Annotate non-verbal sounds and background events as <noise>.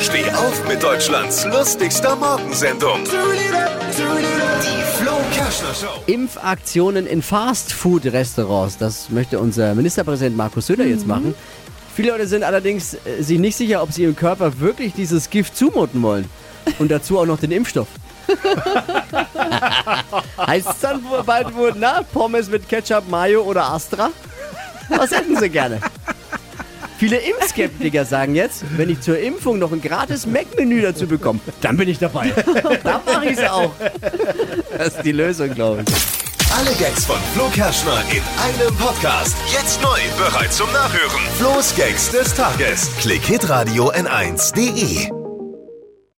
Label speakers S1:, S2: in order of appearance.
S1: Steh auf mit Deutschlands lustigster Morgensendung. Die Flo Kerschner Show.
S2: Impfaktionen in Fastfood-Restaurants. Das möchte unser Ministerpräsident Markus Söder jetzt machen. Viele Leute sind allerdings äh, sich nicht sicher, ob sie ihrem Körper wirklich dieses Gift zumuten wollen. Und dazu auch noch den Impfstoff. <laughs> heißt es dann wohl bald wohl, na, Pommes mit Ketchup, Mayo oder Astra? Was hätten sie gerne? Viele Impfskeptiker sagen jetzt, wenn ich zur Impfung noch ein gratis Mac-Menü dazu bekomme, dann bin ich dabei. <laughs> Dann mache ich es auch. Das ist die Lösung, glaube ich.
S1: Alle Gags von Flo Kerschner in einem Podcast. Jetzt neu, bereit zum Nachhören. Flo's Gags des Tages. Klick Hitradio N1.de.